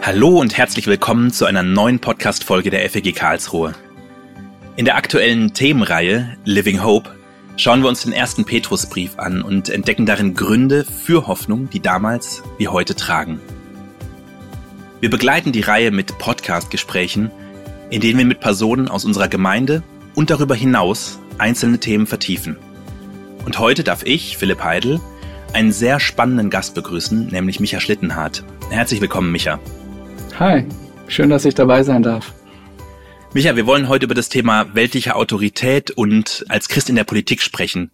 Hallo und herzlich willkommen zu einer neuen Podcast-Folge der FEG Karlsruhe. In der aktuellen Themenreihe Living Hope schauen wir uns den ersten Petrusbrief an und entdecken darin Gründe für Hoffnung, die damals wie heute tragen. Wir begleiten die Reihe mit Podcast-Gesprächen, in denen wir mit Personen aus unserer Gemeinde und darüber hinaus einzelne Themen vertiefen. Und heute darf ich, Philipp Heidel, einen sehr spannenden Gast begrüßen, nämlich Micha Schlittenhardt. Herzlich willkommen, Micha. Hi, schön, dass ich dabei sein darf. Micha, wir wollen heute über das Thema weltliche Autorität und als Christ in der Politik sprechen.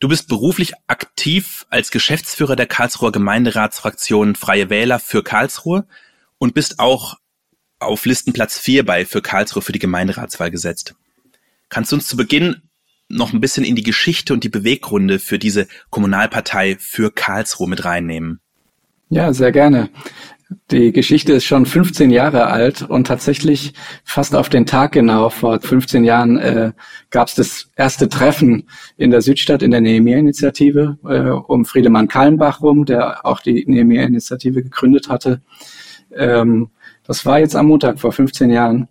Du bist beruflich aktiv als Geschäftsführer der Karlsruher Gemeinderatsfraktion Freie Wähler für Karlsruhe und bist auch auf Listenplatz 4 bei für Karlsruhe für die Gemeinderatswahl gesetzt. Kannst du uns zu Beginn noch ein bisschen in die Geschichte und die Beweggründe für diese Kommunalpartei für Karlsruhe mit reinnehmen? Ja, sehr gerne. Die Geschichte ist schon 15 Jahre alt und tatsächlich fast auf den Tag genau vor 15 Jahren äh, gab es das erste Treffen in der Südstadt in der Nehemiah-Initiative äh, um Friedemann Kallenbach rum, der auch die Nehemiah-Initiative gegründet hatte. Ähm, das war jetzt am Montag vor 15 Jahren.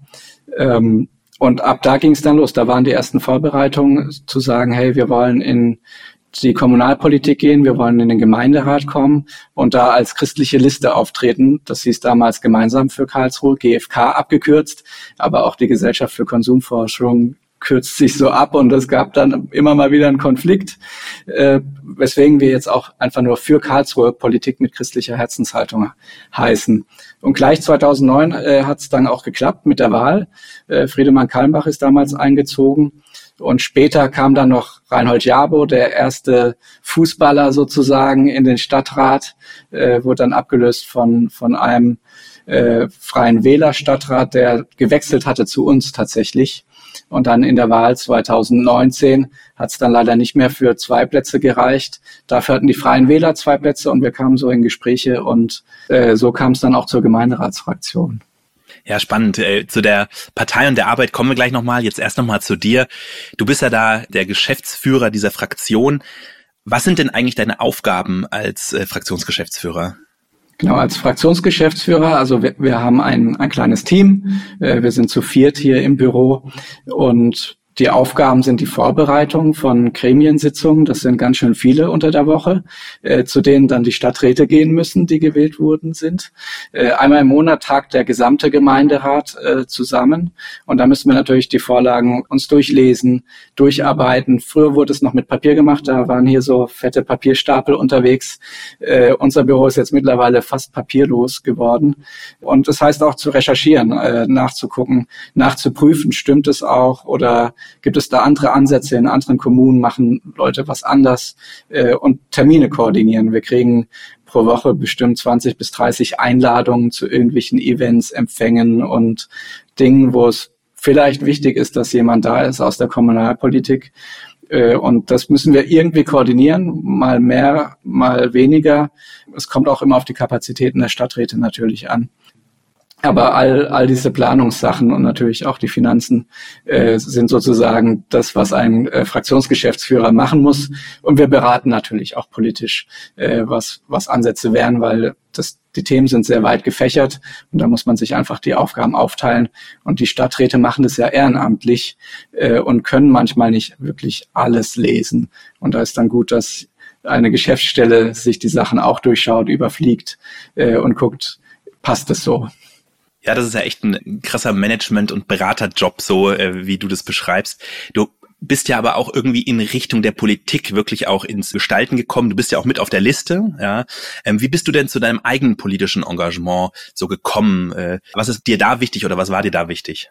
Ähm, und ab da ging es dann los. Da waren die ersten Vorbereitungen zu sagen, hey, wir wollen in die Kommunalpolitik gehen, wir wollen in den Gemeinderat kommen und da als christliche Liste auftreten. Das hieß damals gemeinsam für Karlsruhe, GfK abgekürzt, aber auch die Gesellschaft für Konsumforschung kürzt sich so ab und es gab dann immer mal wieder einen Konflikt, äh, weswegen wir jetzt auch einfach nur für Karlsruhe Politik mit christlicher Herzenshaltung heißen. Und gleich 2009 äh, hat es dann auch geklappt mit der Wahl. Äh, Friedemann Kalmbach ist damals eingezogen und später kam dann noch Reinhold Jabo, der erste Fußballer sozusagen in den Stadtrat, äh, wurde dann abgelöst von, von einem äh, freien Wählerstadtrat, der gewechselt hatte zu uns tatsächlich. Und dann in der Wahl 2019 hat es dann leider nicht mehr für zwei Plätze gereicht. Dafür hatten die Freien Wähler zwei Plätze und wir kamen so in Gespräche und äh, so kam es dann auch zur Gemeinderatsfraktion. Ja, spannend. Äh, zu der Partei und der Arbeit kommen wir gleich nochmal. Jetzt erst nochmal zu dir. Du bist ja da der Geschäftsführer dieser Fraktion. Was sind denn eigentlich deine Aufgaben als äh, Fraktionsgeschäftsführer? Genau, als Fraktionsgeschäftsführer, also wir, wir haben ein, ein kleines Team, äh, wir sind zu viert hier im Büro und die Aufgaben sind die Vorbereitung von Gremiensitzungen. Das sind ganz schön viele unter der Woche, äh, zu denen dann die Stadträte gehen müssen, die gewählt wurden sind. Äh, einmal im Monat tagt der gesamte Gemeinderat äh, zusammen. Und da müssen wir natürlich die Vorlagen uns durchlesen, durcharbeiten. Früher wurde es noch mit Papier gemacht. Da waren hier so fette Papierstapel unterwegs. Äh, unser Büro ist jetzt mittlerweile fast papierlos geworden. Und das heißt auch zu recherchieren, äh, nachzugucken, nachzuprüfen, stimmt es auch oder Gibt es da andere Ansätze in anderen Kommunen? Machen Leute was anders? Äh, und Termine koordinieren. Wir kriegen pro Woche bestimmt 20 bis 30 Einladungen zu irgendwelchen Events, Empfängen und Dingen, wo es vielleicht wichtig ist, dass jemand da ist aus der Kommunalpolitik. Äh, und das müssen wir irgendwie koordinieren, mal mehr, mal weniger. Es kommt auch immer auf die Kapazitäten der Stadträte natürlich an. Aber all, all diese Planungssachen und natürlich auch die Finanzen äh, sind sozusagen das, was ein äh, Fraktionsgeschäftsführer machen muss. Und wir beraten natürlich auch politisch, äh, was, was Ansätze wären, weil das, die Themen sind sehr weit gefächert und da muss man sich einfach die Aufgaben aufteilen. Und die Stadträte machen das ja ehrenamtlich äh, und können manchmal nicht wirklich alles lesen. Und da ist dann gut, dass eine Geschäftsstelle sich die Sachen auch durchschaut, überfliegt äh, und guckt, passt es so. Ja, das ist ja echt ein krasser Management- und Beraterjob, so äh, wie du das beschreibst. Du bist ja aber auch irgendwie in Richtung der Politik wirklich auch ins Gestalten gekommen. Du bist ja auch mit auf der Liste. Ja, ähm, wie bist du denn zu deinem eigenen politischen Engagement so gekommen? Äh, was ist dir da wichtig oder was war dir da wichtig?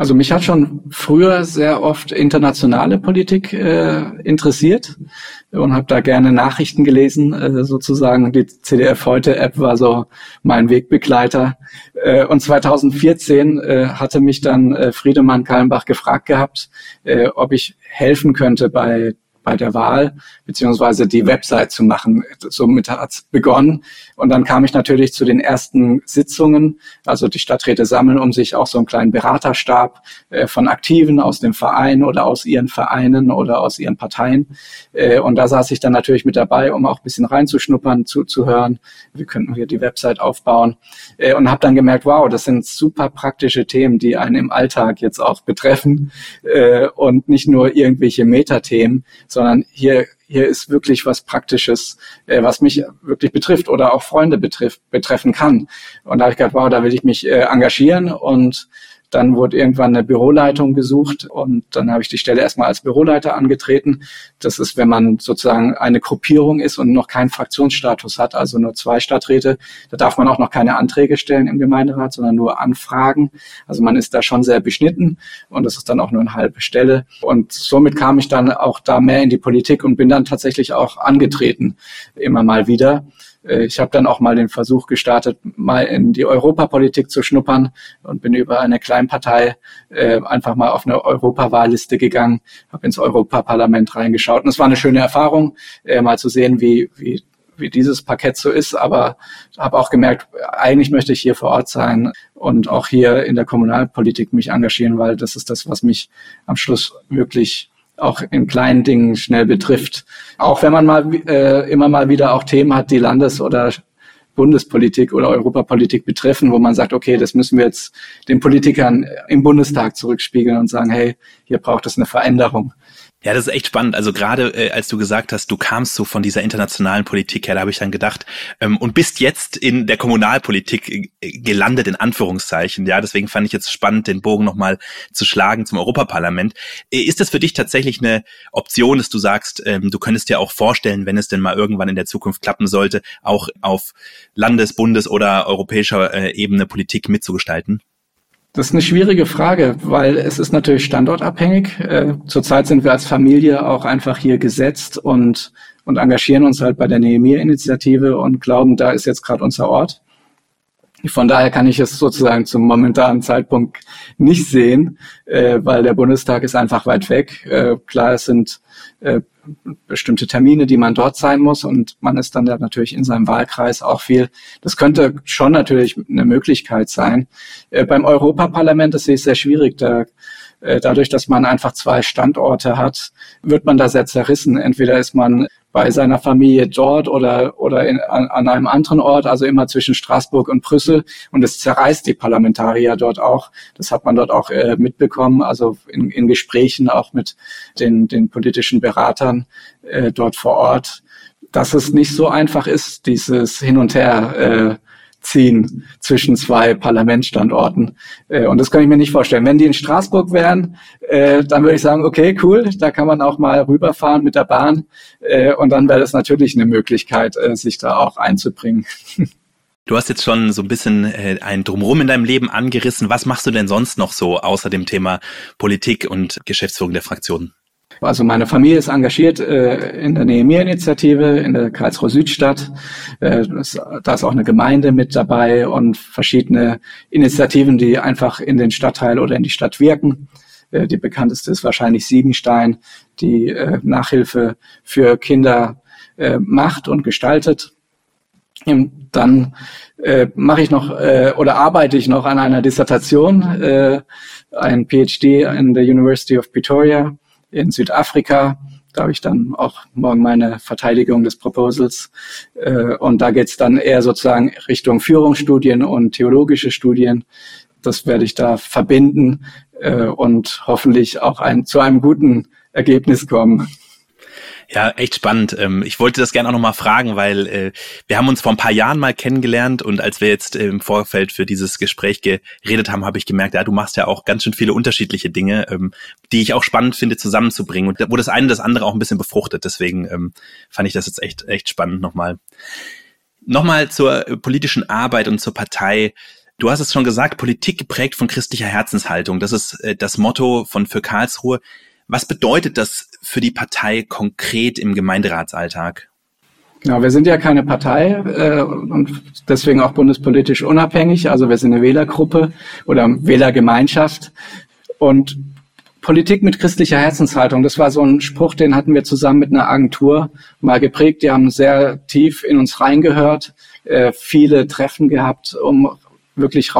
Also mich hat schon früher sehr oft internationale Politik äh, interessiert und habe da gerne Nachrichten gelesen. Äh, sozusagen die CDF heute App war so mein Wegbegleiter. Äh, und 2014 äh, hatte mich dann äh, Friedemann Kallenbach gefragt gehabt, äh, ob ich helfen könnte bei bei der Wahl, beziehungsweise die Website zu machen. Somit hat es begonnen. Und dann kam ich natürlich zu den ersten Sitzungen. Also die Stadträte sammeln um sich auch so einen kleinen Beraterstab äh, von Aktiven aus dem Verein oder aus ihren Vereinen oder aus ihren Parteien. Äh, und da saß ich dann natürlich mit dabei, um auch ein bisschen reinzuschnuppern, zuzuhören. Wie könnten wir die Website aufbauen? Äh, und habe dann gemerkt, wow, das sind super praktische Themen, die einen im Alltag jetzt auch betreffen äh, und nicht nur irgendwelche Metathemen, sondern hier hier ist wirklich was Praktisches, äh, was mich wirklich betrifft oder auch Freunde betrifft, betreffen kann. Und da habe ich gedacht, wow, da will ich mich äh, engagieren und dann wurde irgendwann eine Büroleitung gesucht und dann habe ich die Stelle erstmal als Büroleiter angetreten. Das ist, wenn man sozusagen eine Gruppierung ist und noch keinen Fraktionsstatus hat, also nur zwei Stadträte, da darf man auch noch keine Anträge stellen im Gemeinderat, sondern nur Anfragen. Also man ist da schon sehr beschnitten und das ist dann auch nur eine halbe Stelle. Und somit kam ich dann auch da mehr in die Politik und bin dann tatsächlich auch angetreten, immer mal wieder. Äh, ich habe dann auch mal den Versuch gestartet, mal in die Europapolitik zu schnuppern und bin über eine Kleinpartei äh, einfach mal auf eine Europawahlliste gegangen, habe ins Europaparlament reingeschaut. Und es war eine schöne Erfahrung, äh, mal zu sehen, wie, wie wie dieses Parkett so ist, aber habe auch gemerkt, eigentlich möchte ich hier vor Ort sein und auch hier in der Kommunalpolitik mich engagieren, weil das ist das, was mich am Schluss wirklich auch in kleinen Dingen schnell betrifft. Auch wenn man mal äh, immer mal wieder auch Themen hat, die Landes- oder Bundespolitik oder Europapolitik betreffen, wo man sagt, okay, das müssen wir jetzt den Politikern im Bundestag zurückspiegeln und sagen, hey, hier braucht es eine Veränderung. Ja, das ist echt spannend. Also gerade äh, als du gesagt hast, du kamst so von dieser internationalen Politik her, da habe ich dann gedacht, ähm, und bist jetzt in der Kommunalpolitik äh, gelandet, in Anführungszeichen. Ja, deswegen fand ich jetzt spannend, den Bogen nochmal zu schlagen zum Europaparlament. Äh, ist das für dich tatsächlich eine Option, dass du sagst, ähm, du könntest dir auch vorstellen, wenn es denn mal irgendwann in der Zukunft klappen sollte, auch auf Landes-, Bundes- oder europäischer äh, Ebene Politik mitzugestalten? Das ist eine schwierige Frage, weil es ist natürlich standortabhängig. Äh, zurzeit sind wir als Familie auch einfach hier gesetzt und, und engagieren uns halt bei der Nehemiah-Initiative und glauben, da ist jetzt gerade unser Ort. Von daher kann ich es sozusagen zum momentanen Zeitpunkt nicht sehen, äh, weil der Bundestag ist einfach weit weg. Äh, klar, es sind äh, bestimmte Termine, die man dort sein muss und man ist dann da natürlich in seinem Wahlkreis auch viel. Das könnte schon natürlich eine Möglichkeit sein. Äh, beim Europaparlament, das sehe ich sehr schwierig. Da, dadurch, dass man einfach zwei Standorte hat, wird man da sehr zerrissen. Entweder ist man bei seiner Familie dort oder, oder in, an, an einem anderen Ort, also immer zwischen Straßburg und Brüssel. Und es zerreißt die Parlamentarier dort auch. Das hat man dort auch äh, mitbekommen, also in, in Gesprächen auch mit den, den politischen Beratern äh, dort vor Ort, dass es nicht so einfach ist, dieses Hin und Her äh, ziehen zwischen zwei Parlamentsstandorten. Äh, und das kann ich mir nicht vorstellen. Wenn die in Straßburg wären, äh, dann würde ich sagen, okay, cool, da kann man auch mal rüberfahren mit der Bahn. Äh, und dann wäre das natürlich eine Möglichkeit, sich da auch einzubringen. Du hast jetzt schon so ein bisschen ein Drumherum in deinem Leben angerissen. Was machst du denn sonst noch so außer dem Thema Politik und Geschäftsführung der Fraktionen? Also meine Familie ist engagiert äh, in der Nehemiah-Initiative in der Karlsruhe Südstadt. Äh, das, da ist auch eine Gemeinde mit dabei und verschiedene Initiativen, die einfach in den Stadtteil oder in die Stadt wirken. Äh, die bekannteste ist wahrscheinlich Siebenstein, die äh, Nachhilfe für Kinder äh, macht und gestaltet. Und dann äh, mache ich noch äh, oder arbeite ich noch an einer Dissertation, äh, ein PhD in der University of Pretoria in Südafrika. Da habe ich dann auch morgen meine Verteidigung des Proposals. Äh, und da geht es dann eher sozusagen Richtung Führungsstudien und theologische Studien. Das werde ich da verbinden äh, und hoffentlich auch ein, zu einem guten Ergebnis kommen. Ja, echt spannend. Ähm, ich wollte das gerne auch nochmal fragen, weil äh, wir haben uns vor ein paar Jahren mal kennengelernt und als wir jetzt im Vorfeld für dieses Gespräch geredet haben, habe ich gemerkt, ja, du machst ja auch ganz schön viele unterschiedliche Dinge, ähm, die ich auch spannend finde, zusammenzubringen und wo das eine das andere auch ein bisschen befruchtet. Deswegen ähm, fand ich das jetzt echt, echt spannend nochmal. Nochmal zur politischen Arbeit und zur Partei. Du hast es schon gesagt, Politik geprägt von christlicher Herzenshaltung. Das ist äh, das Motto von für Karlsruhe. Was bedeutet das für die Partei konkret im Gemeinderatsalltag? Genau, wir sind ja keine Partei äh, und deswegen auch bundespolitisch unabhängig. Also wir sind eine Wählergruppe oder Wählergemeinschaft. Und Politik mit christlicher Herzenshaltung, das war so ein Spruch, den hatten wir zusammen mit einer Agentur mal geprägt. Die haben sehr tief in uns reingehört, äh, viele Treffen gehabt, um wirklich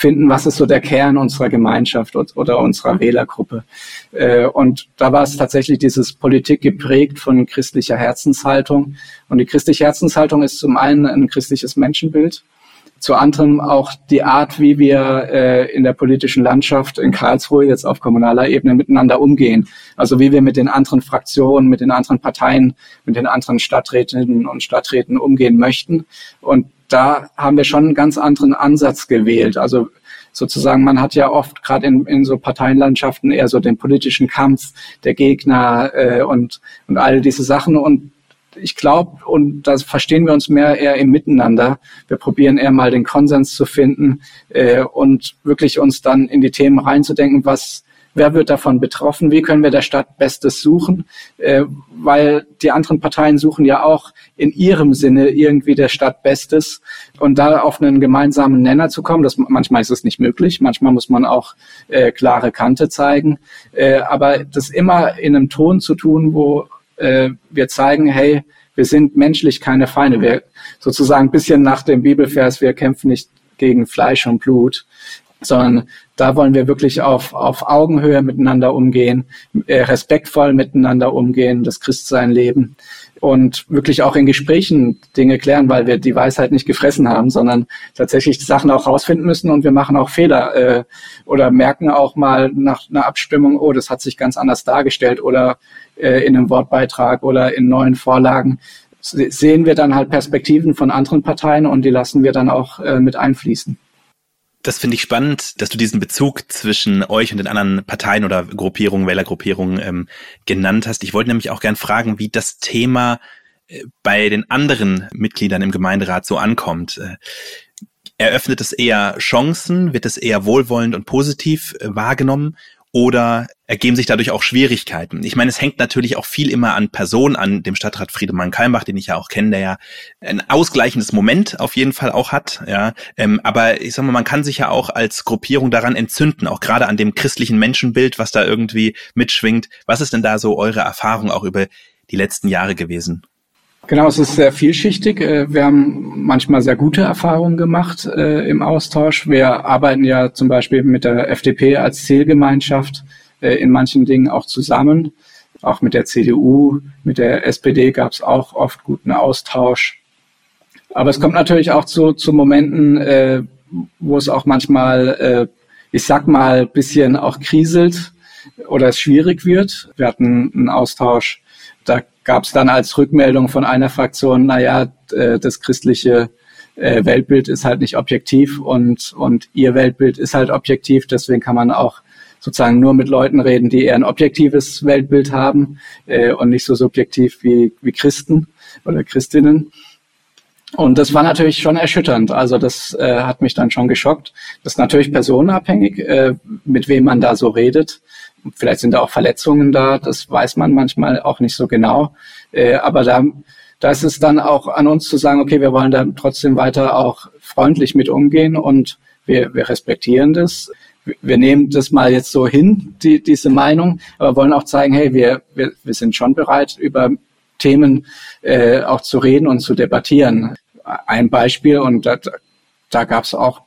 rauszufinden, was ist so der Kern unserer Gemeinschaft oder unserer Wählergruppe. Äh, und da war es tatsächlich dieses Politik geprägt von christlicher Herzenshaltung. Und die christliche Herzenshaltung ist zum einen ein christliches Menschenbild zu anderem auch die Art, wie wir äh, in der politischen Landschaft in Karlsruhe jetzt auf kommunaler Ebene miteinander umgehen. Also wie wir mit den anderen Fraktionen, mit den anderen Parteien, mit den anderen Stadträtinnen und Stadträten umgehen möchten. Und da haben wir schon einen ganz anderen Ansatz gewählt. Also sozusagen, man hat ja oft gerade in, in so Parteienlandschaften eher so den politischen Kampf der Gegner äh, und, und all diese Sachen. Und ich glaube, und da verstehen wir uns mehr eher im Miteinander. Wir probieren eher mal den Konsens zu finden äh, und wirklich uns dann in die Themen reinzudenken, was wer wird davon betroffen, wie können wir der Stadt Bestes suchen, äh, weil die anderen Parteien suchen ja auch in ihrem Sinne irgendwie der Stadt Bestes. Und da auf einen gemeinsamen Nenner zu kommen, das manchmal ist es nicht möglich, manchmal muss man auch äh, klare Kante zeigen, äh, aber das immer in einem Ton zu tun, wo äh, wir zeigen, hey, wir sind menschlich keine Feinde. Wir sozusagen ein bisschen nach dem Bibelvers, wir kämpfen nicht gegen Fleisch und Blut, sondern da wollen wir wirklich auf, auf Augenhöhe miteinander umgehen, äh, respektvoll miteinander umgehen, das Christsein leben und wirklich auch in Gesprächen Dinge klären, weil wir die Weisheit nicht gefressen haben, sondern tatsächlich Sachen auch rausfinden müssen und wir machen auch Fehler äh, oder merken auch mal nach einer Abstimmung, oh, das hat sich ganz anders dargestellt oder äh, in einem Wortbeitrag oder in neuen Vorlagen sehen wir dann halt Perspektiven von anderen Parteien und die lassen wir dann auch äh, mit einfließen. Das finde ich spannend, dass du diesen Bezug zwischen euch und den anderen Parteien oder Gruppierungen, Wählergruppierungen ähm, genannt hast. Ich wollte nämlich auch gern fragen, wie das Thema äh, bei den anderen Mitgliedern im Gemeinderat so ankommt. Äh, eröffnet es eher Chancen? Wird es eher wohlwollend und positiv äh, wahrgenommen? oder ergeben sich dadurch auch Schwierigkeiten? Ich meine, es hängt natürlich auch viel immer an Person, an dem Stadtrat Friedemann Kalmbach, den ich ja auch kenne, der ja ein ausgleichendes Moment auf jeden Fall auch hat. Ja, ähm, aber ich sag mal, man kann sich ja auch als Gruppierung daran entzünden, auch gerade an dem christlichen Menschenbild, was da irgendwie mitschwingt. Was ist denn da so eure Erfahrung auch über die letzten Jahre gewesen? Genau, es ist sehr vielschichtig. Äh, wir haben manchmal sehr gute Erfahrungen gemacht äh, im Austausch. Wir arbeiten ja zum Beispiel mit der FDP als Zielgemeinschaft in manchen Dingen auch zusammen. Auch mit der CDU, mit der SPD gab es auch oft guten Austausch. Aber es kommt natürlich auch zu, zu Momenten, äh, wo es auch manchmal, äh, ich sag mal, bisschen auch kriselt oder es schwierig wird. Wir hatten einen Austausch, da gab es dann als Rückmeldung von einer Fraktion, naja, äh, das christliche äh, Weltbild ist halt nicht objektiv und, und ihr Weltbild ist halt objektiv, deswegen kann man auch sozusagen nur mit Leuten reden, die eher ein objektives Weltbild haben äh, und nicht so subjektiv wie, wie Christen oder Christinnen. Und das war natürlich schon erschütternd. Also das äh, hat mich dann schon geschockt. Das ist natürlich personenabhängig, äh, mit wem man da so redet. Vielleicht sind da auch Verletzungen da, das weiß man manchmal auch nicht so genau. Äh, aber da, da ist es dann auch an uns zu sagen, okay, wir wollen da trotzdem weiter auch freundlich mit umgehen und wir, wir respektieren das. Wir nehmen das mal jetzt so hin, die, diese Meinung, aber wollen auch zeigen, hey, wir, wir, wir sind schon bereit, über Themen äh, auch zu reden und zu debattieren. Ein Beispiel, und da, da gab es auch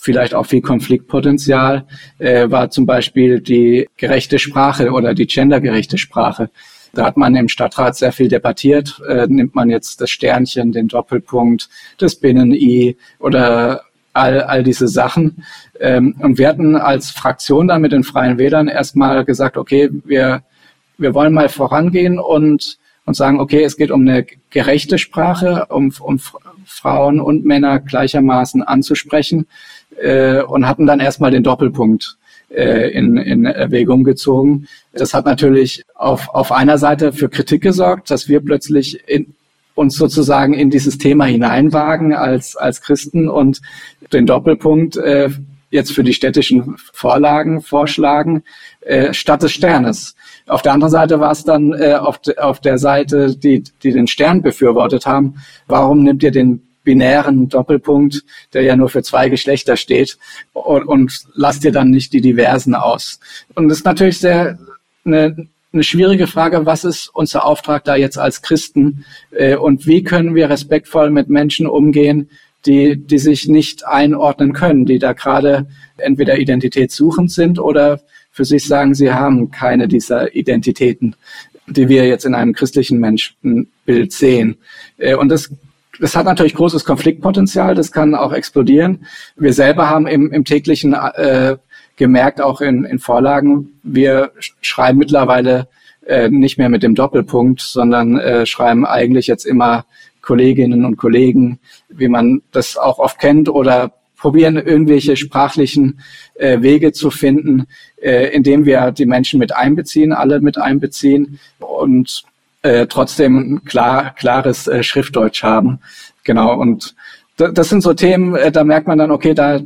vielleicht auch viel Konfliktpotenzial, äh, war zum Beispiel die gerechte Sprache oder die gendergerechte Sprache. Da hat man im Stadtrat sehr viel debattiert. Äh, nimmt man jetzt das Sternchen, den Doppelpunkt, das Binnen-I oder all, all diese Sachen. Ähm, und wir hatten als Fraktion dann mit den Freien Wählern erstmal gesagt, okay, wir, wir wollen mal vorangehen und, und sagen, okay, es geht um eine gerechte Sprache, um, um Frauen und Männer gleichermaßen anzusprechen äh, und hatten dann erstmal den Doppelpunkt äh, in, in Erwägung gezogen. Das hat natürlich auf, auf einer Seite für Kritik gesorgt, dass wir plötzlich in, uns sozusagen in dieses Thema hineinwagen als, als Christen und den Doppelpunkt äh, jetzt für die städtischen Vorlagen vorschlagen, äh, statt des Sternes. Auf der anderen Seite war es dann äh, auf, de, auf der Seite, die, die den Stern befürwortet haben, warum nimmt ihr den binären Doppelpunkt, der ja nur für zwei Geschlechter steht und, und lass dir dann nicht die Diversen aus. Und das ist natürlich sehr eine, eine schwierige Frage, was ist unser Auftrag da jetzt als Christen äh, und wie können wir respektvoll mit Menschen umgehen, die, die sich nicht einordnen können, die da gerade entweder identitätssuchend sind oder für sich sagen, sie haben keine dieser Identitäten, die wir jetzt in einem christlichen Menschenbild sehen. Äh, und das das hat natürlich großes Konfliktpotenzial, das kann auch explodieren. Wir selber haben im, im täglichen äh, gemerkt, auch in, in Vorlagen, wir schreiben mittlerweile äh, nicht mehr mit dem Doppelpunkt, sondern äh, schreiben eigentlich jetzt immer Kolleginnen und Kollegen, wie man das auch oft kennt, oder probieren irgendwelche sprachlichen äh, Wege zu finden, äh, indem wir die Menschen mit einbeziehen, alle mit einbeziehen und äh, trotzdem ein klar, klares äh, Schriftdeutsch haben. Genau. Und das sind so Themen, äh, da merkt man dann, okay, da,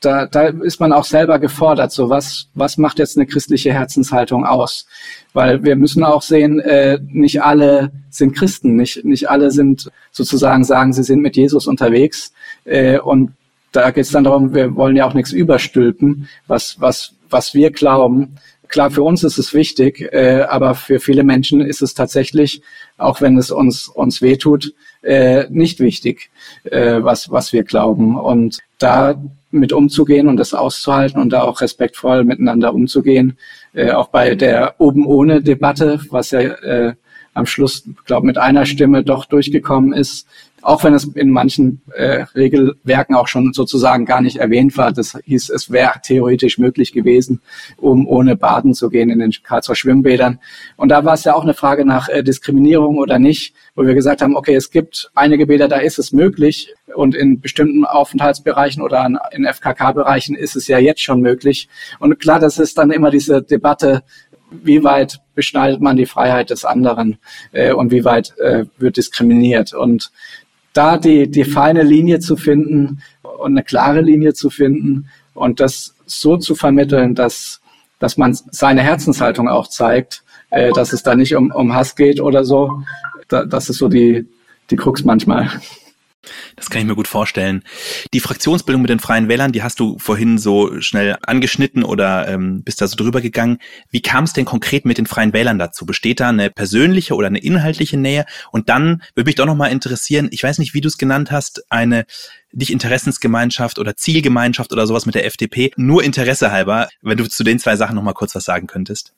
da, da ist man auch selber gefordert. So was, was macht jetzt eine christliche Herzenshaltung aus? Weil wir müssen auch sehen, äh, nicht alle sind Christen, nicht, nicht alle sind sozusagen sagen, sie sind mit Jesus unterwegs. Äh, und da geht es dann darum, wir wollen ja auch nichts überstülpen, was, was, was wir glauben. Klar, für uns ist es wichtig, äh, aber für viele Menschen ist es tatsächlich, auch wenn es uns, uns wehtut, äh, nicht wichtig, äh, was, was wir glauben. Und da mit umzugehen und das auszuhalten und da auch respektvoll miteinander umzugehen, äh, auch bei der oben ohne Debatte, was ja äh, am Schluss, glaube mit einer Stimme doch durchgekommen ist, auch wenn es in manchen äh, Regelwerken auch schon sozusagen gar nicht erwähnt war. Das hieß, es wäre theoretisch möglich gewesen, um ohne Baden zu gehen in den Karlsruher Schwimmbädern. Und da war es ja auch eine Frage nach äh, Diskriminierung oder nicht, wo wir gesagt haben, okay, es gibt einige Bäder, da ist es möglich und in bestimmten Aufenthaltsbereichen oder in FKK-Bereichen ist es ja jetzt schon möglich. Und klar, das ist dann immer diese Debatte, wie weit beschneidet man die Freiheit des anderen äh, und wie weit äh, wird diskriminiert. Und da die, die feine Linie zu finden und eine klare Linie zu finden und das so zu vermitteln, dass, dass man seine Herzenshaltung auch zeigt, äh, dass es da nicht um, um Hass geht oder so. Da, das ist so die, die Krux manchmal. Das kann ich mir gut vorstellen. Die Fraktionsbildung mit den Freien Wählern, die hast du vorhin so schnell angeschnitten oder ähm, bist da so drüber gegangen. Wie kam es denn konkret mit den Freien Wählern dazu? Besteht da eine persönliche oder eine inhaltliche Nähe? Und dann würde mich doch nochmal interessieren, ich weiß nicht, wie du es genannt hast, eine nicht Interessensgemeinschaft oder Zielgemeinschaft oder sowas mit der FDP, nur Interesse halber, wenn du zu den zwei Sachen nochmal kurz was sagen könntest.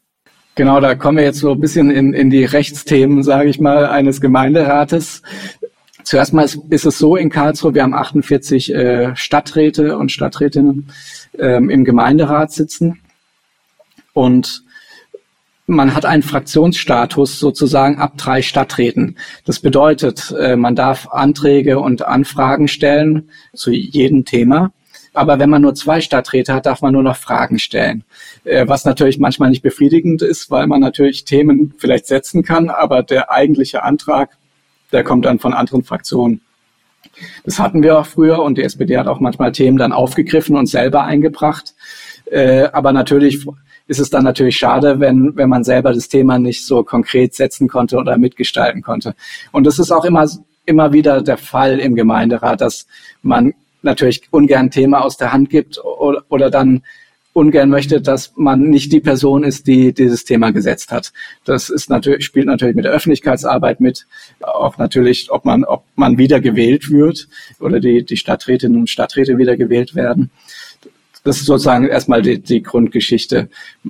Genau, da kommen wir jetzt so ein bisschen in, in die Rechtsthemen, sage ich mal, eines Gemeinderates. Zuerst mal ist, ist, es so in Karlsruhe, wir haben 48 äh, Stadträte und Stadträtinnen ähm, im Gemeinderat sitzen und man hat einen Fraktionsstatus sozusagen ab drei Stadträten. Das bedeutet, äh, man darf Anträge und Anfragen stellen zu jedem Thema. Aber wenn man nur zwei Stadträte hat, darf man nur noch Fragen stellen. Äh, was natürlich manchmal nicht befriedigend ist, weil man natürlich Themen vielleicht setzen kann, aber der eigentliche Antrag der kommt dann von anderen Fraktionen. Das hatten wir auch früher und die SPD hat auch manchmal Themen dann aufgegriffen und selber eingebracht. Äh, aber natürlich ist es dann natürlich schade, wenn, wenn man selber das Thema nicht so konkret setzen konnte oder mitgestalten konnte. Und das ist auch immer, immer wieder der Fall im Gemeinderat, dass man natürlich ungern Thema aus der Hand gibt oder, oder dann ungern möchte, dass man nicht die Person ist, die dieses Thema gesetzt hat. Das ist natürlich, spielt natürlich mit der Öffentlichkeitsarbeit mit, auch natürlich, ob man, ob man wieder gewählt wird oder die, die Stadträtinnen und Stadträte wieder gewählt werden. Das ist sozusagen erstmal die, die Grundgeschichte.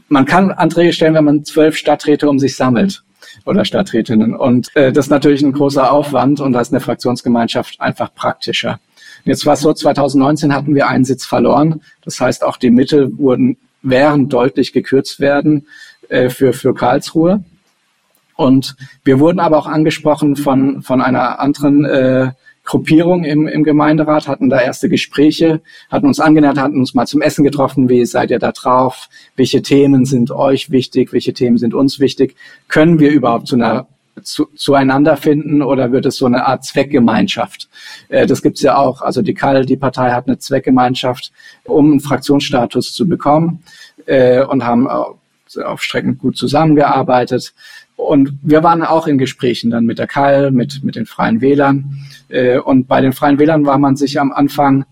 Man kann Anträge stellen, wenn man zwölf Stadträte um sich sammelt oder Stadträtinnen. Und äh, das ist natürlich ein großer Aufwand und da ist eine Fraktionsgemeinschaft einfach praktischer. Jetzt war es so, 2019 hatten wir einen Sitz verloren. Das heißt, auch die Mittel wurden, wären deutlich gekürzt werden äh, für, für Karlsruhe. Und wir wurden aber auch angesprochen von, von einer anderen äh, Gruppierung im, im Gemeinderat, hatten da erste Gespräche, hatten uns angenähert, hatten uns mal zum Essen getroffen. Wie seid ihr da drauf? Welche Themen sind euch wichtig? Welche Themen sind uns wichtig? Können wir überhaupt zu einer zu, zueinander finden oder wird es so eine Art Zweckgemeinschaft? Äh, das gibt's ja auch. Also die KAL, die Partei hat eine Zweckgemeinschaft, um einen Fraktionsstatus zu bekommen äh, und haben auf Strecken gut zusammengearbeitet. Und wir waren auch in Gesprächen dann mit der KAL, mit, mit den Freien Wählern. Äh, und bei den Freien Wählern war man sich am Anfang,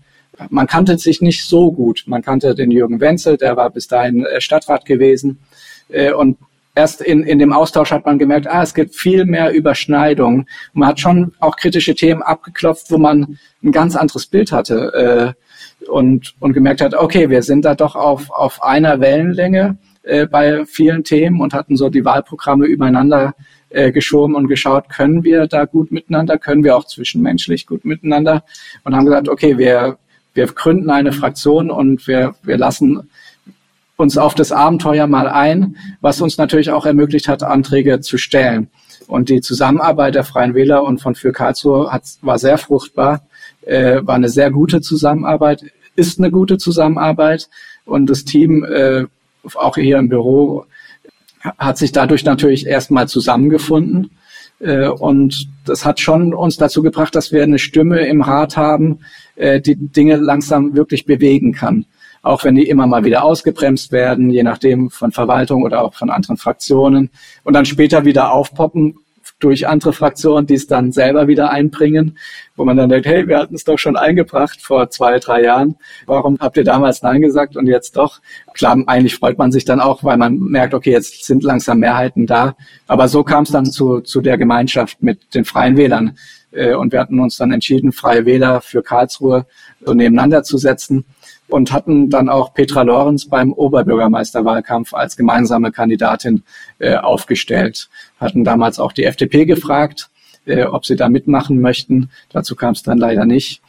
man kannte sich nicht so gut. Man kannte den Jürgen Wenzel, der war bis dahin äh, Stadtrat gewesen. Äh, und erst in, in dem Austausch hat man gemerkt, ah, es gibt viel mehr Überschneidungen. Man hat schon auch kritische Themen abgeklopft, wo man ein ganz anderes Bild hatte und, und gemerkt hat, okay, wir sind da doch auf, auf einer Wellenlänge äh, bei vielen Themen und hatten so die Wahlprogramme übereinander äh, geschoben und geschaut, können wir da gut miteinander, können wir auch zwischenmenschlich gut miteinander und haben gesagt, okay, wir, wir gründen eine Fraktion und wir, wir lassen uns auf das Abenteuer mal ein, was uns natürlich auch ermöglicht hat, Anträge zu stellen. Und die Zusammenarbeit der Freien Wähler und von Für Karlsruhe hat, war sehr fruchtbar, äh, war eine sehr gute Zusammenarbeit, ist eine gute Zusammenarbeit und das Team äh, auch hier im Büro, hat sich dadurch natürlich erstmal zusammengefunden. Äh, und das hat schon uns dazu gebracht, dass wir eine Stimme im Rat haben, äh, die Dinge langsam wirklich bewegen kann. Auch wenn die immer mal wieder ausgebremst werden, je nachdem von Verwaltung oder auch von anderen Fraktionen und dann später wieder aufpoppen, durch andere Fraktionen, die es dann selber wieder einbringen, wo man dann denkt, hey, wir hatten es doch schon eingebracht vor zwei, drei Jahren. Warum habt ihr damals Nein gesagt und jetzt doch? Klar, eigentlich freut man sich dann auch, weil man merkt, okay, jetzt sind langsam Mehrheiten da. Aber so kam es dann zu, zu der Gemeinschaft mit den Freien Wählern. Äh, und wir hatten uns dann entschieden, Freie Wähler für Karlsruhe so nebeneinander zu setzen und hatten dann auch Petra Lorenz beim Oberbürgermeisterwahlkampf als gemeinsame Kandidatin äh, aufgestellt. Hatten damals auch die FDP gefragt, äh, ob sie da mitmachen möchten. Dazu kam es dann leider nicht.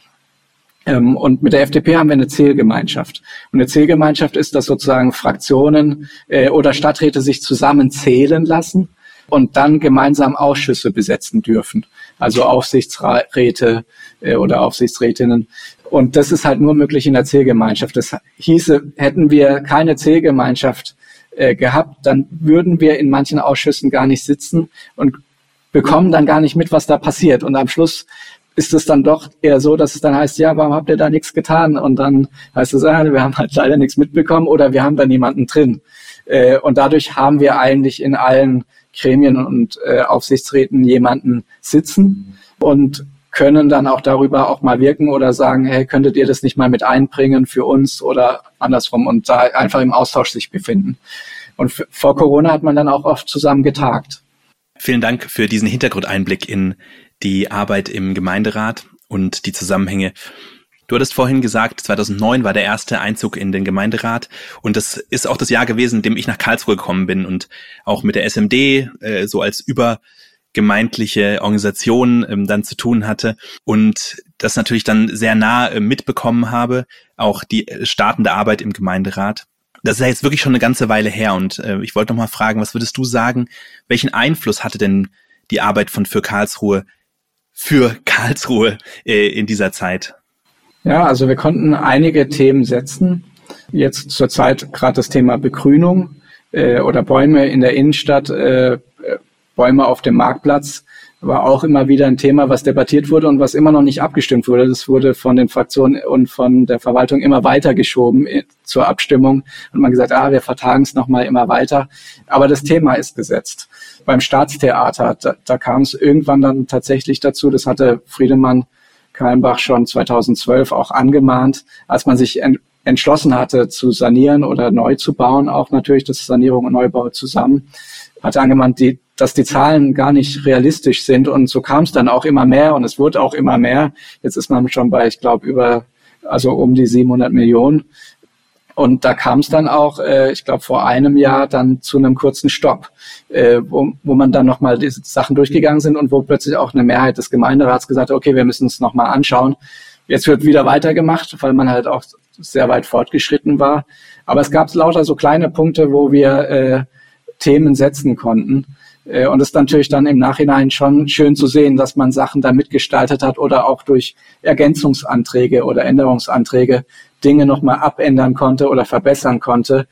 Ähm, und mit der FDP haben wir eine Zählgemeinschaft. Und eine Zählgemeinschaft ist, dass sozusagen Fraktionen äh, oder Stadträte sich zusammen zählen lassen und dann gemeinsam Ausschüsse besetzen dürfen. Also Aufsichtsräte äh, oder Aufsichtsrätinnen. Und das ist halt nur möglich in der Zählgemeinschaft. Das hieße, hätten wir keine Zählgemeinschaft äh, gehabt, dann würden wir in manchen Ausschüssen gar nicht sitzen und bekommen dann gar nicht mit, was da passiert. Und am Schluss ist es dann doch eher so, dass es dann heißt, ja, warum habt ihr da nichts getan? Und dann heißt es, ah, wir haben halt leider nichts mitbekommen oder wir haben da niemanden drin. Äh, und dadurch haben wir eigentlich in allen Gremien und äh, Aufsichtsräten jemanden sitzen. Und können dann auch darüber auch mal wirken oder sagen, hey, könntet ihr das nicht mal mit einbringen für uns oder andersrum und da einfach im Austausch sich befinden. Und vor Corona hat man dann auch oft zusammen getagt. Vielen Dank für diesen Hintergrundeinblick in die Arbeit im Gemeinderat und die Zusammenhänge. Du hattest vorhin gesagt, 2009 war der erste Einzug in den Gemeinderat und das ist auch das Jahr gewesen, in dem ich nach Karlsruhe gekommen bin und auch mit der SMD äh, so als über gemeindliche Organisation ähm, dann zu tun hatte und das natürlich dann sehr nah äh, mitbekommen habe, auch die äh, startende Arbeit im Gemeinderat. Das ist ja jetzt wirklich schon eine ganze Weile her und äh, ich wollte noch mal fragen, was würdest du sagen, welchen Einfluss hatte denn die Arbeit von für Karlsruhe für Karlsruhe äh, in dieser Zeit? Ja, also wir konnten einige Themen setzen. Jetzt zurzeit gerade das Thema Begrünung äh, oder Bäume in der Innenstadt äh, Bäume auf dem Marktplatz war auch immer wieder ein Thema, was debattiert wurde und was immer noch nicht abgestimmt wurde. Das wurde von den Fraktionen und von der Verwaltung immer weiter geschoben zur Abstimmung und man gesagt, ah, wir vertagen es nochmal immer weiter. Aber das Thema ist gesetzt. Beim Staatstheater, da, da kam es irgendwann dann tatsächlich dazu, das hatte Friedemann Kalmbach schon 2012 auch angemahnt, als man sich entschlossen hatte zu sanieren oder neu zu bauen, auch natürlich das Sanierung und Neubau zusammen, hatte angemahnt, die, dass die Zahlen gar nicht realistisch sind. Und so kam es dann auch immer mehr und es wurde auch immer mehr. Jetzt ist man schon bei, ich glaube, über, also um die 700 Millionen. Und da kam es dann auch, äh, ich glaube, vor einem Jahr dann zu einem kurzen Stopp, äh, wo, wo man dann nochmal die Sachen durchgegangen sind und wo plötzlich auch eine Mehrheit des Gemeinderats gesagt hat, okay, wir müssen uns nochmal anschauen. Jetzt wird wieder weitergemacht, weil man halt auch sehr weit fortgeschritten war. Aber es gab lauter so kleine Punkte, wo wir äh, Themen setzen konnten. Äh, und es ist natürlich dann im Nachhinein schon schön zu sehen, dass man Sachen da mitgestaltet hat oder auch durch Ergänzungsanträge oder Änderungsanträge Dinge nochmal abändern konnte oder verbessern konnte,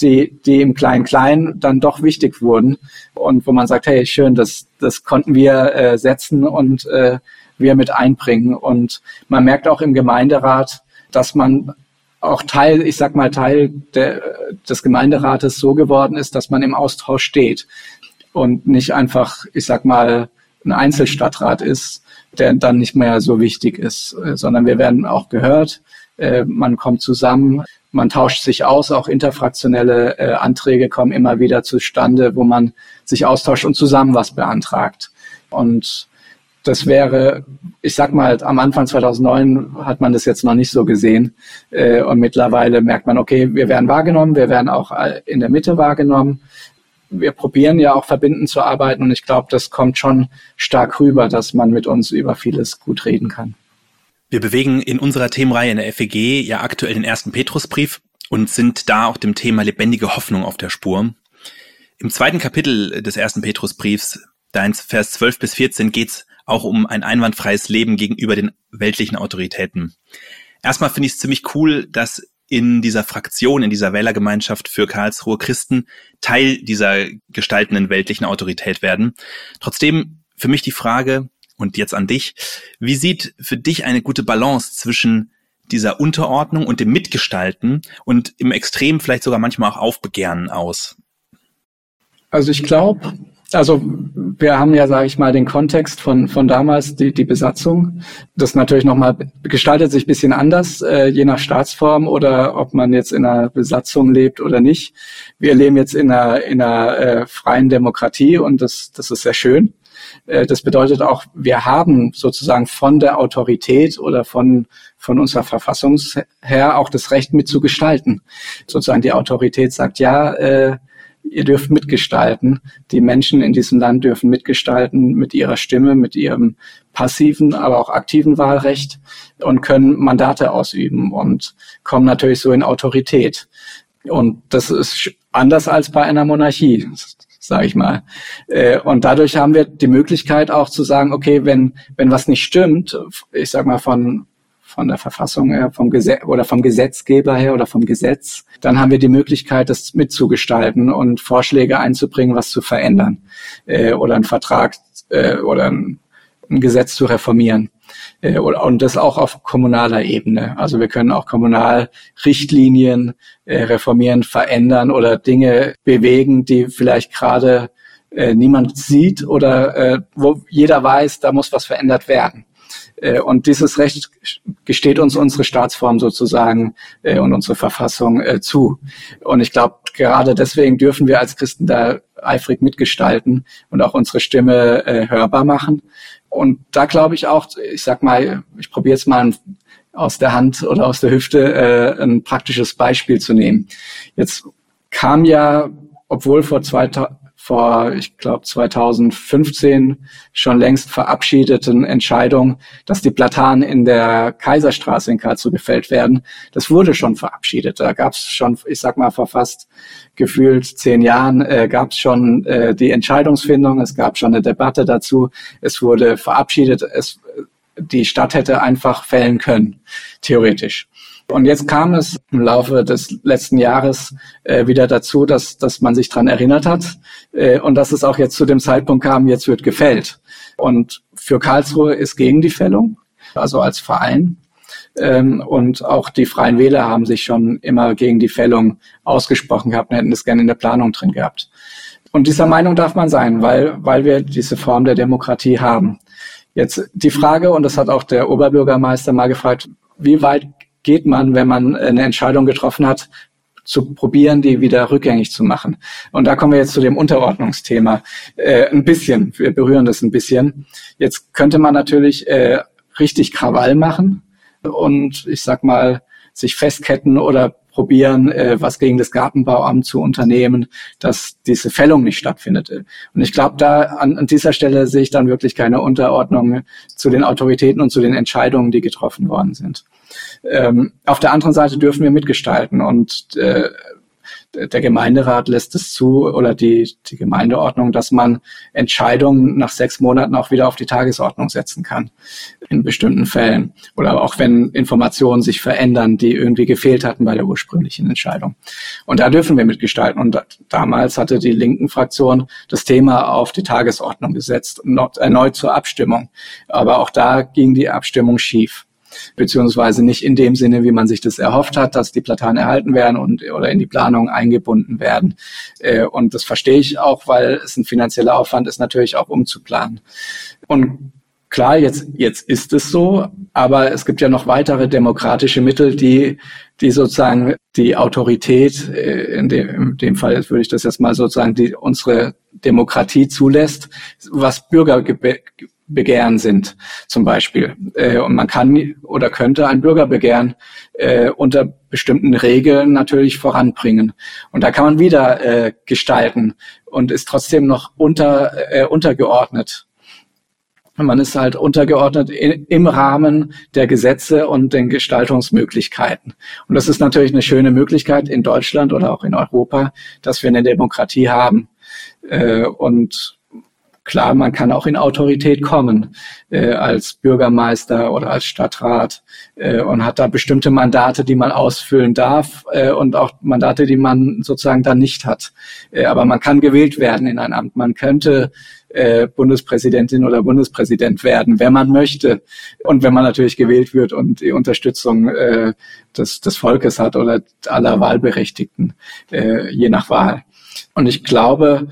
die, die im Klein-Klein dann doch wichtig wurden und wo man sagt, hey, schön, das, das konnten wir äh, setzen und äh, wir mit einbringen. Und man merkt auch im Gemeinderat, dass man auch Teil, ich sag mal, Teil der, des Gemeinderates so geworden ist, dass man im Austausch steht. Und nicht einfach, ich sag mal, ein Einzelstadtrat ist, der dann nicht mehr so wichtig ist, äh, sondern wir werden auch gehört. Äh, man kommt zusammen, man tauscht sich aus, auch interfraktionelle äh, Anträge kommen immer wieder zustande, wo man sich austauscht und zusammen was beantragt. Und das wäre, ich sag mal, am Anfang 2009 hat man das jetzt noch nicht so gesehen. Und mittlerweile merkt man, okay, wir werden wahrgenommen, wir werden auch in der Mitte wahrgenommen. Wir probieren ja auch verbindend zu arbeiten und ich glaube, das kommt schon stark rüber, dass man mit uns über vieles gut reden kann. Wir bewegen in unserer Themenreihe in der FEG ja aktuell den ersten Petrusbrief und sind da auch dem Thema lebendige Hoffnung auf der Spur. Im zweiten Kapitel des ersten Petrusbriefs, da in Vers 12 bis 14, geht's auch um ein einwandfreies Leben gegenüber den weltlichen Autoritäten. Erstmal finde ich es ziemlich cool, dass in dieser Fraktion, in dieser Wählergemeinschaft für Karlsruhe Christen Teil dieser gestaltenden weltlichen Autorität werden. Trotzdem für mich die Frage, und jetzt an dich, wie sieht für dich eine gute Balance zwischen dieser Unterordnung und dem Mitgestalten und im Extrem vielleicht sogar manchmal auch Aufbegehren aus? Also ich glaube, also wir haben ja, sage ich mal, den Kontext von, von damals, die, die Besatzung. Das natürlich nochmal gestaltet sich bisschen anders, äh, je nach Staatsform oder ob man jetzt in einer Besatzung lebt oder nicht. Wir leben jetzt in einer, in einer äh, freien Demokratie und das, das ist sehr schön. Äh, das bedeutet auch, wir haben sozusagen von der Autorität oder von, von unserer Verfassung her auch das Recht mitzugestalten. Sozusagen die Autorität sagt, ja, äh, ihr dürft mitgestalten. Die Menschen in diesem Land dürfen mitgestalten mit ihrer Stimme, mit ihrem passiven, aber auch aktiven Wahlrecht und können Mandate ausüben und kommen natürlich so in Autorität. Und das ist anders als bei einer Monarchie, sage ich mal. Äh, und dadurch haben wir die Möglichkeit auch zu sagen, okay, wenn, wenn was nicht stimmt, ich sag mal von von der Verfassung her, vom Gesetz oder vom Gesetzgeber her oder vom Gesetz, dann haben wir die Möglichkeit, das mitzugestalten und Vorschläge einzubringen, was zu verändern äh, oder einen Vertrag äh, oder ein, ein, Gesetz zu reformieren. Äh, und das auch auf kommunaler Ebene. Also wir können auch kommunal Richtlinien äh, reformieren, verändern oder Dinge bewegen, die vielleicht gerade äh, niemand sieht oder äh, wo jeder weiß, da muss was verändert werden. Äh, und dieses Recht gesteht uns unsere Staatsform sozusagen äh, und unsere Verfassung äh, zu. Und ich glaube, gerade deswegen dürfen wir als Christen da eifrig mitgestalten und auch unsere Stimme hörbar machen. Und da glaube ich auch, ich sag mal, ich probiere jetzt mal aus der Hand oder aus der Hüfte ein praktisches Beispiel zu nehmen. Jetzt kam ja, obwohl vor 2000, vor, ich glaube, 2015 schon längst verabschiedeten Entscheidung, dass die Platanen in der Kaiserstraße in Karlsruhe gefällt werden. Das wurde schon verabschiedet. Da gab es schon, ich sag mal, vor fast gefühlt zehn Jahren äh, gab es schon äh, die Entscheidungsfindung. Es gab schon eine Debatte dazu. Es wurde verabschiedet. Es, die Stadt hätte einfach fällen können, theoretisch. Und jetzt kam es im Laufe des letzten Jahres äh, wieder dazu, dass, dass man sich dran erinnert hat äh, und dass es auch jetzt zu dem Zeitpunkt kam, jetzt wird gefällt. Und für Karlsruhe ist gegen die Fällung, also als Verein. Ähm, und auch die Freien Wähler haben sich schon immer gegen die Fällung ausgesprochen gehabt und hätten das gerne in der Planung drin gehabt. Und dieser Meinung darf man sein, weil, weil wir diese Form der Demokratie haben. Jetzt die Frage, und das hat auch der Oberbürgermeister mal gefragt, wie weit geht man, wenn man eine Entscheidung getroffen hat, zu probieren, die wieder rückgängig zu machen. Und da kommen wir jetzt zu dem Unterordnungsthema. Äh, ein bisschen, wir berühren das ein bisschen. Jetzt könnte man natürlich äh, richtig Krawall machen und ich sag mal, sich festketten oder probieren, äh, was gegen das Gartenbauamt zu unternehmen, dass diese Fällung nicht stattfindet. Und ich glaube, da an, an dieser Stelle sehe ich dann wirklich keine Unterordnung zu den Autoritäten und zu den Entscheidungen, die getroffen worden sind. Ähm, auf der anderen Seite dürfen wir mitgestalten und äh, der Gemeinderat lässt es zu oder die, die Gemeindeordnung, dass man Entscheidungen nach sechs Monaten auch wieder auf die Tagesordnung setzen kann in bestimmten Fällen oder auch wenn Informationen sich verändern, die irgendwie gefehlt hatten bei der ursprünglichen Entscheidung. Und da dürfen wir mitgestalten. Und damals hatte die linken Fraktion das Thema auf die Tagesordnung gesetzt, erneut zur Abstimmung. Aber auch da ging die Abstimmung schief. Beziehungsweise nicht in dem Sinne, wie man sich das erhofft hat, dass die Platanen erhalten werden und oder in die Planung eingebunden werden. Äh, und das verstehe ich auch, weil es ein finanzieller Aufwand ist, natürlich auch umzuplanen. Und Klar, jetzt, jetzt ist es so, aber es gibt ja noch weitere demokratische Mittel, die, die sozusagen die Autorität, äh, in dem, in dem Fall würde ich das jetzt mal sozusagen, die unsere Demokratie zulässt, was Bürgerbegehren sind, zum Beispiel. Äh, und man kann oder könnte ein Bürgerbegehren äh, unter bestimmten Regeln natürlich voranbringen. Und da kann man wieder gestalten und ist trotzdem noch unter, untergeordnet man ist halt untergeordnet im Rahmen der Gesetze und den Gestaltungsmöglichkeiten. Und das ist natürlich eine schöne Möglichkeit in Deutschland oder auch in Europa, dass wir eine Demokratie haben. Äh, und klar, man kann auch in Autorität kommen äh, als Bürgermeister oder als Stadtrat äh, und hat da bestimmte Mandate, die man ausfüllen darf und auch Mandate, die man sozusagen dann nicht hat. aber man kann gewählt werden in ein Amt. Man könnte äh, Bundespräsidentin oder Bundespräsident werden, wenn man möchte und wenn man natürlich gewählt wird und die Unterstützung äh, des, des Volkes hat oder aller Wahlberechtigten, äh, je nach Wahl. Und ich glaube,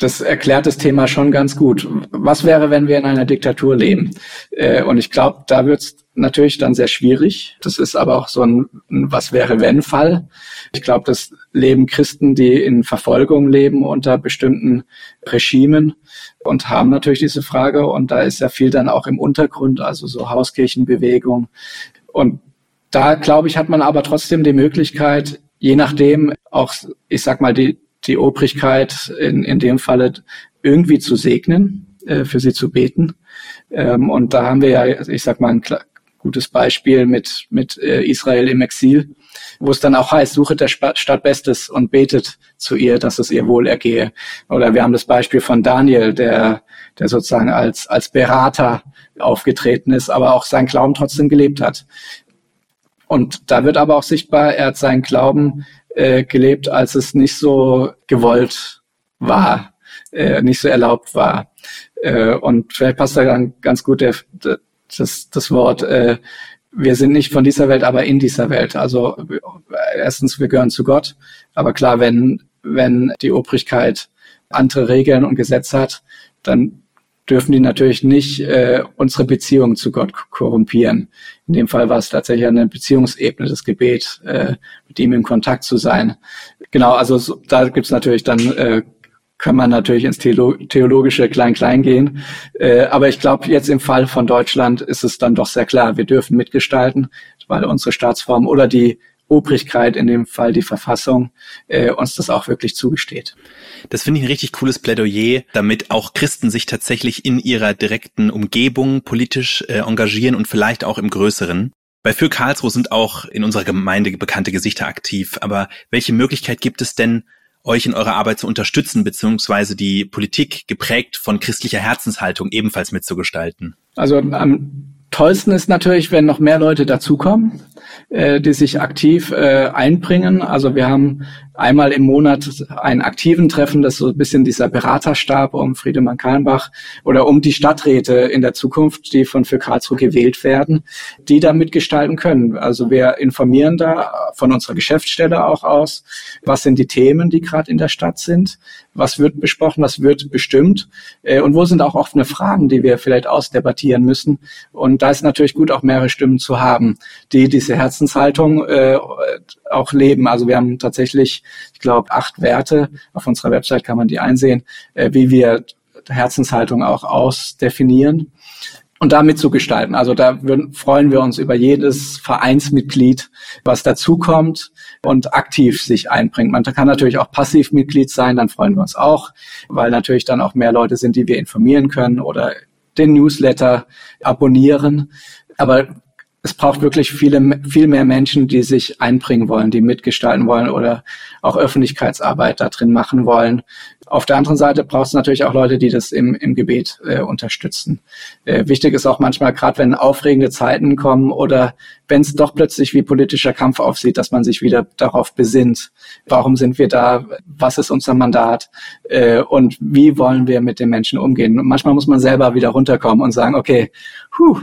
das erklärt das Thema schon ganz gut. Was wäre, wenn wir in einer Diktatur leben? Äh, und ich glaube, da wird es natürlich dann sehr schwierig. Das ist aber auch so ein Was wäre wenn Fall. Ich glaube, das leben Christen, die in Verfolgung leben unter bestimmten Regimen und haben natürlich diese Frage. Und da ist ja viel dann auch im Untergrund, also so Hauskirchenbewegung. Und da, glaube ich, hat man aber trotzdem die Möglichkeit, je nachdem auch, ich sag mal, die, die Obrigkeit in, in dem Falle irgendwie zu segnen, äh, für sie zu beten. Ähm, und da haben wir ja, ich sag mal, ein gutes Beispiel mit, mit äh, Israel im Exil, wo es dann auch heißt, suchet der Stadt Bestes und betet zu ihr, dass es ihr wohl ergehe. Oder wir haben das Beispiel von Daniel, der, der sozusagen als, als Berater aufgetreten ist, aber auch seinen Glauben trotzdem gelebt hat. Und da wird aber auch sichtbar, er hat seinen Glauben äh, gelebt, als es nicht so gewollt war, äh, nicht so erlaubt war. Äh, und vielleicht passt da dann ganz gut der, der das, das Wort, äh, wir sind nicht von dieser Welt, aber in dieser Welt. Also erstens, wir gehören zu Gott, aber klar, wenn, wenn die Obrigkeit andere Regeln und Gesetze hat, dann dürfen die natürlich nicht äh, unsere Beziehung zu Gott korrumpieren. In dem Fall war es tatsächlich eine Beziehungsebene, das Gebet, äh, mit ihm in Kontakt zu sein. Genau, also so, da gibt's natürlich dann äh, kann man natürlich ins theologische Klein-Klein gehen. Äh, aber ich glaube, jetzt im Fall von Deutschland ist es dann doch sehr klar, wir dürfen mitgestalten, weil unsere Staatsform oder die Obrigkeit, in dem Fall die Verfassung, äh, uns das auch wirklich zugesteht. Das finde ich ein richtig cooles Plädoyer, damit auch Christen sich tatsächlich in ihrer direkten Umgebung politisch äh, engagieren und vielleicht auch im Größeren. Bei Für Karlsruhe sind auch in unserer Gemeinde bekannte Gesichter aktiv. Aber welche Möglichkeit gibt es denn, euch in eurer Arbeit zu unterstützen, beziehungsweise die Politik geprägt von christlicher Herzenshaltung ebenfalls mitzugestalten? Also am tollsten ist natürlich, wenn noch mehr Leute dazukommen, äh, die sich aktiv äh, einbringen. Also wir haben einmal im Monat einen aktiven Treffen, das ist so ein bisschen dieser Beraterstab um Friedemann Kallenbach oder um die Stadträte in der Zukunft, die von für Karlsruhe gewählt werden, die da mitgestalten können. Also wir informieren da von unserer Geschäftsstelle auch aus, was sind die Themen, die gerade in der Stadt sind, was wird besprochen, was wird bestimmt äh, und wo sind auch offene Fragen, die wir vielleicht ausdebattieren müssen. Und da ist natürlich gut, auch mehrere Stimmen zu haben, die diese Herzenshaltung äh, auch leben. Also wir haben tatsächlich ich glaube, acht Werte. Auf unserer Website kann man die einsehen, äh, wie wir Herzenshaltung auch ausdefinieren und damit zu gestalten. Also da würden, freuen wir uns über jedes Vereinsmitglied, was dazukommt und aktiv sich einbringt. Man kann natürlich auch Passivmitglied sein, dann freuen wir uns auch, weil natürlich dann auch mehr Leute sind, die wir informieren können oder den Newsletter abonnieren. Aber es braucht wirklich viele, viel mehr Menschen, die sich einbringen wollen, die mitgestalten wollen oder auch Öffentlichkeitsarbeit da drin machen wollen. Auf der anderen Seite braucht es natürlich auch Leute, die das im, im Gebet äh, unterstützen. Äh, wichtig ist auch manchmal, gerade wenn aufregende Zeiten kommen oder wenn es doch plötzlich wie politischer Kampf aufsieht, dass man sich wieder darauf besinnt. Warum sind wir da? Was ist unser Mandat? Äh, und wie wollen wir mit den Menschen umgehen? Und manchmal muss man selber wieder runterkommen und sagen, okay, puh,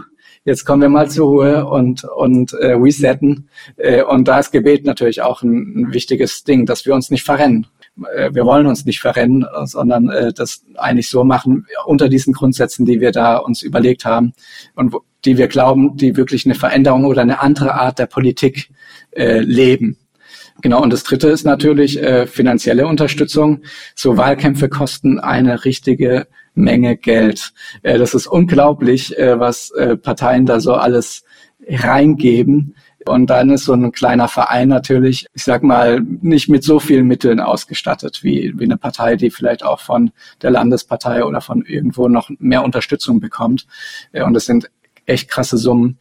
jetzt kommen wir mal zur Ruhe und, und äh, resetten. Äh, und da ist Gebet natürlich auch ein, ein wichtiges Ding, dass wir uns nicht verrennen. Äh, wir wollen uns nicht verrennen, sondern äh, das eigentlich so machen unter diesen Grundsätzen, die wir da uns überlegt haben und wo, die wir glauben, die wirklich eine Veränderung oder eine andere Art der Politik äh, leben. Genau, und das Dritte ist natürlich äh, finanzielle Unterstützung. So Wahlkämpfe kosten eine richtige Menge Geld. Äh, das ist unglaublich, äh, was äh, Parteien da so alles reingeben. Und dann ist so ein kleiner Verein natürlich, ich sag mal, nicht mit so vielen Mitteln ausgestattet wie, wie eine Partei, die vielleicht auch von der Landespartei oder von irgendwo noch mehr Unterstützung bekommt. Und es sind echt krasse Summen.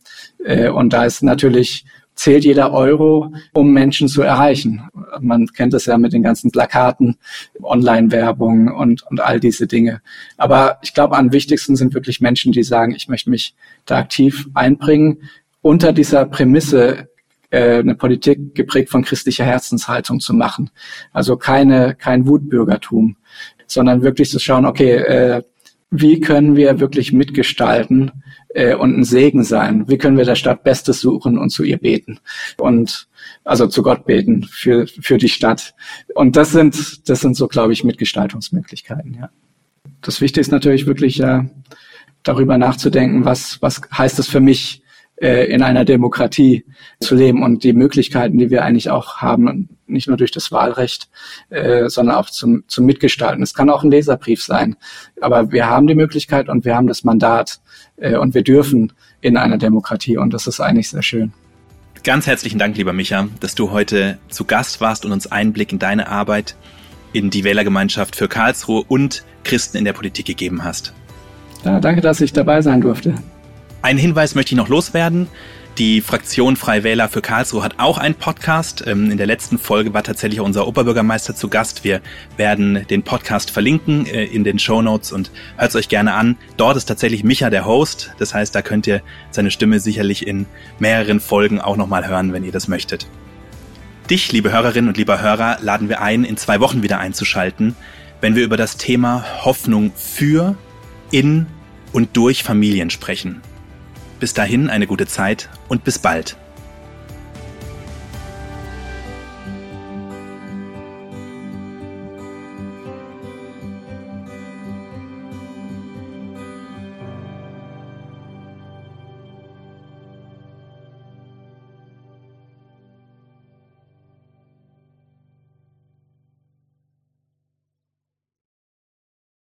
Und da ist natürlich zählt jeder Euro, um Menschen zu erreichen. Man kennt es ja mit den ganzen Plakaten, Online-Werbung und, und all diese Dinge. Aber ich glaube, am wichtigsten sind wirklich Menschen, die sagen, ich möchte mich da aktiv einbringen, unter dieser Prämisse äh, eine Politik geprägt von christlicher Herzenshaltung zu machen. Also keine, kein Wutbürgertum, sondern wirklich zu schauen, okay, äh, wie können wir wirklich mitgestalten äh, und ein Segen sein? Wie können wir der Stadt Bestes suchen und zu ihr beten? Und also zu Gott beten für, für die Stadt. Und das sind, das sind so, glaube ich, Mitgestaltungsmöglichkeiten, ja. Das Wichtige ist natürlich wirklich ja, darüber nachzudenken, was, was heißt es für mich, äh, in einer Demokratie zu leben und die Möglichkeiten, die wir eigentlich auch haben, nicht nur durch das Wahlrecht, äh, sondern auch zum, zum Mitgestalten. Es kann auch ein Leserbrief sein, aber wir haben die Möglichkeit und wir haben das Mandat äh, und wir dürfen in einer Demokratie und das ist eigentlich sehr schön. Ganz herzlichen Dank, lieber Micha, dass du heute zu Gast warst und uns Einblick in deine Arbeit in die Wählergemeinschaft für Karlsruhe und Christen in der Politik gegeben hast. Ja, danke, dass ich dabei sein durfte. Einen Hinweis möchte ich noch loswerden. Die Fraktion Freie Wähler für Karlsruhe hat auch einen Podcast. Ähm, in der letzten Folge war tatsächlich unser Oberbürgermeister zu Gast. Wir werden den Podcast verlinken äh, in den Show Notes und hört es euch gerne an. Dort ist tatsächlich Micha der Host. Das heißt, da könnt ihr seine Stimme sicherlich in mehreren Folgen auch nochmal hören, wenn ihr das möchtet. Dich, liebe Hörerinnen und lieber Hörer, laden wir ein, in zwei Wochen wieder einzuschalten, wenn wir über das Thema Hoffnung für, in und durch Familien sprechen. Bis dahin eine gute Zeit und bis bald.